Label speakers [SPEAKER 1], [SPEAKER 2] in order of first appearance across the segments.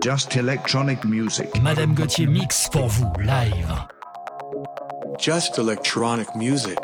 [SPEAKER 1] Just electronic music.
[SPEAKER 2] Madame Gauthier mix pour vous, live.
[SPEAKER 3] Just electronic music.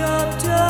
[SPEAKER 4] chapter.